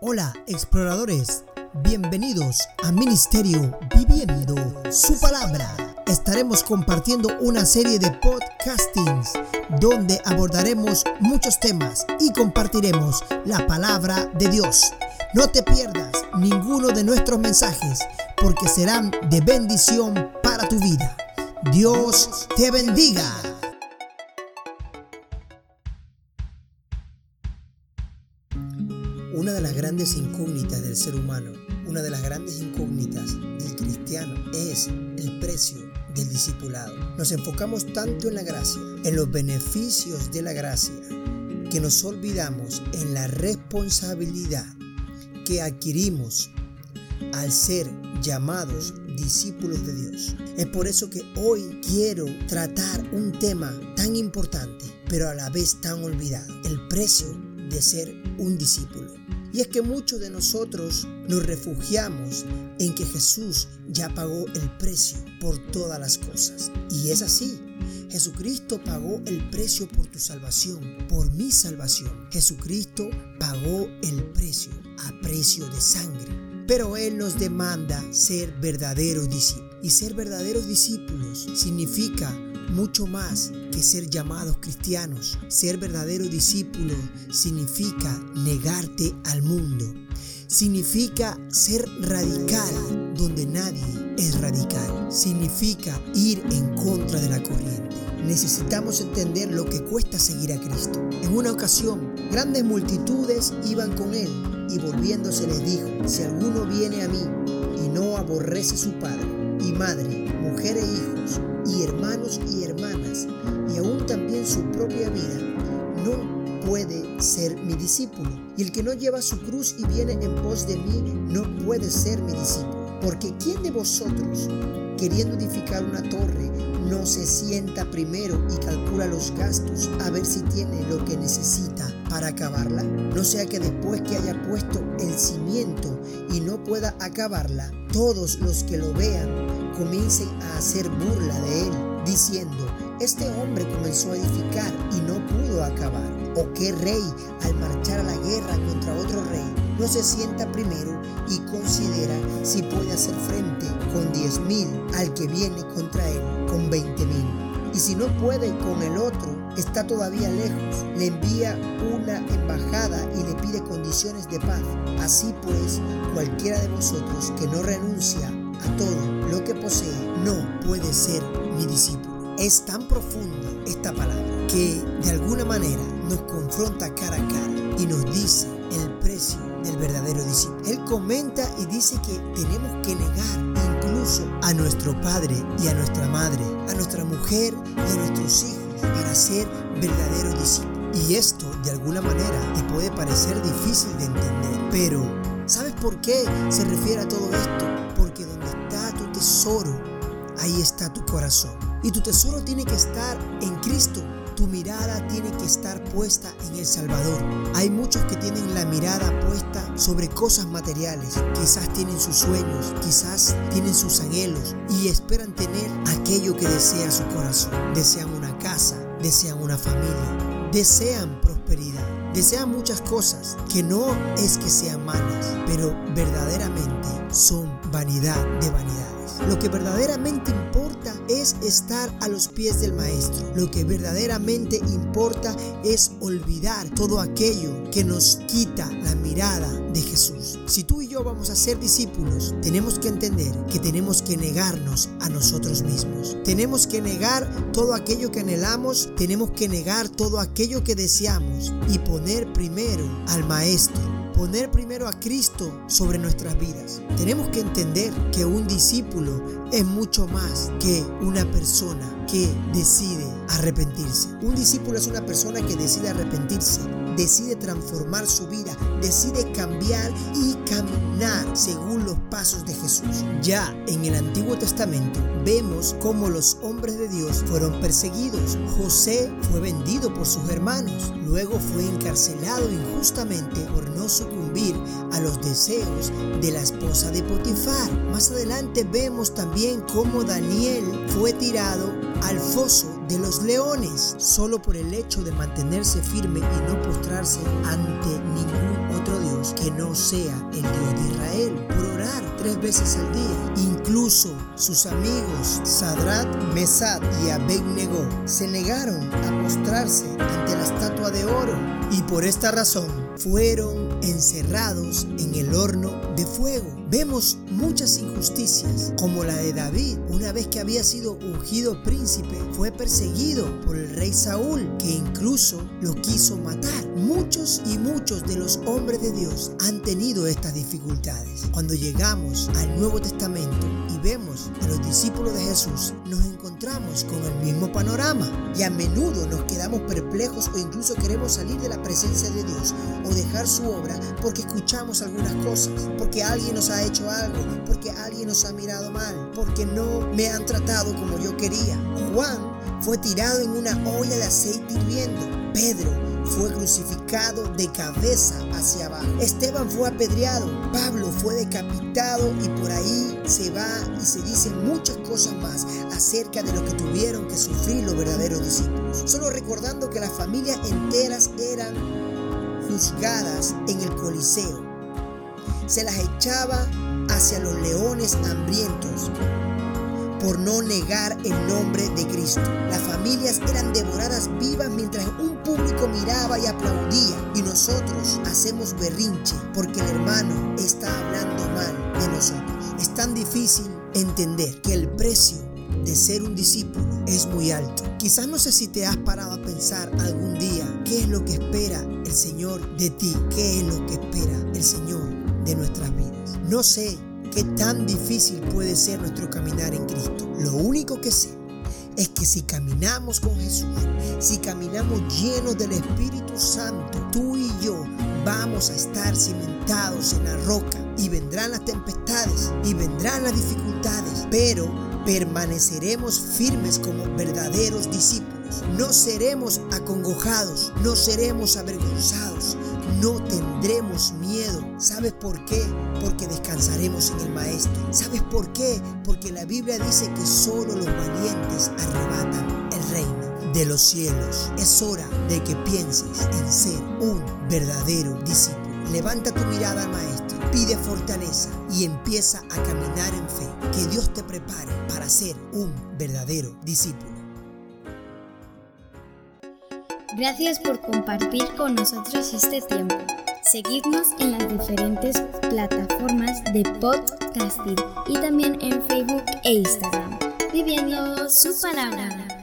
Hola exploradores, bienvenidos a Ministerio Viviendo su palabra. Estaremos compartiendo una serie de podcastings donde abordaremos muchos temas y compartiremos la palabra de Dios. No te pierdas ninguno de nuestros mensajes porque serán de bendición para tu vida. Dios te bendiga. Grandes incógnitas del ser humano, una de las grandes incógnitas del cristiano es el precio del discipulado. Nos enfocamos tanto en la gracia, en los beneficios de la gracia, que nos olvidamos en la responsabilidad que adquirimos al ser llamados discípulos de Dios. Es por eso que hoy quiero tratar un tema tan importante, pero a la vez tan olvidado, el precio de ser un discípulo. Y es que muchos de nosotros nos refugiamos en que Jesús ya pagó el precio por todas las cosas. Y es así. Jesucristo pagó el precio por tu salvación, por mi salvación. Jesucristo pagó el precio a precio de sangre. Pero Él nos demanda ser verdaderos discípulos. Y ser verdaderos discípulos significa mucho más que ser llamados cristianos. Ser verdadero discípulo significa negarte al mundo. Significa ser radical donde nadie es radical. Significa ir en contra de la corriente. Necesitamos entender lo que cuesta seguir a Cristo. En una ocasión, grandes multitudes iban con él y volviéndose les dijo, si alguno viene a mí y no aborrece su padre y madre, mujer e hijos, y hermanos y hermanas, y aún también su propia vida, no puede ser mi discípulo. Y el que no lleva su cruz y viene en pos de mí, no puede ser mi discípulo. Porque ¿quién de vosotros, queriendo edificar una torre, no se sienta primero y calcula los gastos a ver si tiene lo que necesita para acabarla? No sea que después que haya puesto el cimiento y no pueda acabarla, todos los que lo vean comiencen a hacer burla de él, diciendo, este hombre comenzó a edificar y no pudo acabar. ¿O qué rey al marchar a la guerra contra otro rey no se sienta primero y considera si puede hacer frente con diez mil al que viene contra él con veinte mil? Y si no puede con el otro, está todavía lejos, le envía una embajada y le pide condiciones de paz. Así pues, cualquiera de vosotros que no renuncia a todo lo que posee no puede ser mi discípulo. Es tan profunda esta palabra que de alguna manera nos confronta cara a cara y nos dice el precio del verdadero discípulo. Él comenta y dice que tenemos que negar incluso a nuestro padre y a nuestra madre, a nuestra mujer y a nuestros hijos para ser verdaderos discípulos. Y esto de alguna manera te puede parecer difícil de entender, pero ¿sabes por qué se refiere a todo esto? Porque donde está tu tesoro, ahí está tu corazón. Y tu tesoro tiene que estar en Cristo. Tu mirada tiene que estar puesta en el Salvador. Hay muchos que tienen la mirada puesta sobre cosas materiales. Quizás tienen sus sueños, quizás tienen sus anhelos y esperan tener aquello que desea su corazón. Desean una casa, desean una familia, desean prosperidad. Desean muchas cosas que no es que sean malas, pero verdaderamente son vanidad de vanidades. Lo que verdaderamente importa es estar a los pies del Maestro. Lo que verdaderamente importa es olvidar todo aquello que nos quita la mirada de Jesús. Si tú y yo vamos a ser discípulos, tenemos que entender que tenemos que negarnos a nosotros mismos. Tenemos que negar todo aquello que anhelamos, tenemos que negar todo aquello que deseamos y poner primero al Maestro poner primero a Cristo sobre nuestras vidas. Tenemos que entender que un discípulo es mucho más que una persona que decide arrepentirse. Un discípulo es una persona que decide arrepentirse, decide transformar su vida, decide cambiar y caminar según los pasos de Jesús. Ya en el Antiguo Testamento vemos cómo los hombres de Dios fueron perseguidos. José fue vendido por sus hermanos, luego fue encarcelado injustamente por no a los deseos de la esposa de Potifar. Más adelante vemos también cómo Daniel fue tirado al foso de los leones, solo por el hecho de mantenerse firme y no postrarse ante ningún otro Dios que no sea el Dios de Israel, por orar tres veces al día. Incluso sus amigos Sadrat, Mesad y Abednego se negaron a postrarse ante la estatua de oro y por esta razón fueron encerrados en el horno de fuego. Vemos muchas injusticias, como la de David, una vez que había sido ungido príncipe, fue perseguido por el rey Saúl, que incluso lo quiso matar. Muchos y muchos de los hombres de Dios han tenido estas dificultades. Cuando llegamos al Nuevo Testamento y vemos a los discípulos de Jesús, nos encontramos con el mismo panorama y a menudo nos quedamos perplejos o incluso queremos salir de la presencia de Dios o dejar su obra porque escuchamos algunas cosas, porque alguien nos hecho algo, porque alguien nos ha mirado mal, porque no me han tratado como yo quería. Juan fue tirado en una olla de aceite hirviendo. Pedro fue crucificado de cabeza hacia abajo. Esteban fue apedreado. Pablo fue decapitado y por ahí se va y se dicen muchas cosas más acerca de lo que tuvieron que sufrir los verdaderos discípulos. Solo recordando que las familias enteras eran juzgadas en el Coliseo se las echaba hacia los leones hambrientos por no negar el nombre de Cristo. Las familias eran devoradas vivas mientras un público miraba y aplaudía y nosotros hacemos berrinche porque el hermano está hablando mal de nosotros. Es tan difícil entender que el precio de ser un discípulo es muy alto. Quizás no sé si te has parado a pensar algún día qué es lo que espera el Señor de ti, qué es lo que espera el Señor nuestras vidas. No sé qué tan difícil puede ser nuestro caminar en Cristo. Lo único que sé es que si caminamos con Jesús, si caminamos llenos del Espíritu Santo, tú y yo vamos a estar cimentados en la roca y vendrán las tempestades y vendrán las dificultades, pero permaneceremos firmes como verdaderos discípulos. No seremos acongojados, no seremos avergonzados, no tendremos miedo. ¿Sabes por qué? Porque descansaremos en el Maestro. ¿Sabes por qué? Porque la Biblia dice que solo los valientes arrebatan el reino de los cielos. Es hora de que pienses en ser un verdadero discípulo. Levanta tu mirada al Maestro, pide fortaleza y empieza a caminar en fe. Que Dios te prepare para ser un verdadero discípulo. Gracias por compartir con nosotros este tiempo. Seguidnos en las diferentes plataformas de podcasting y también en Facebook e Instagram, viviendo su palabra.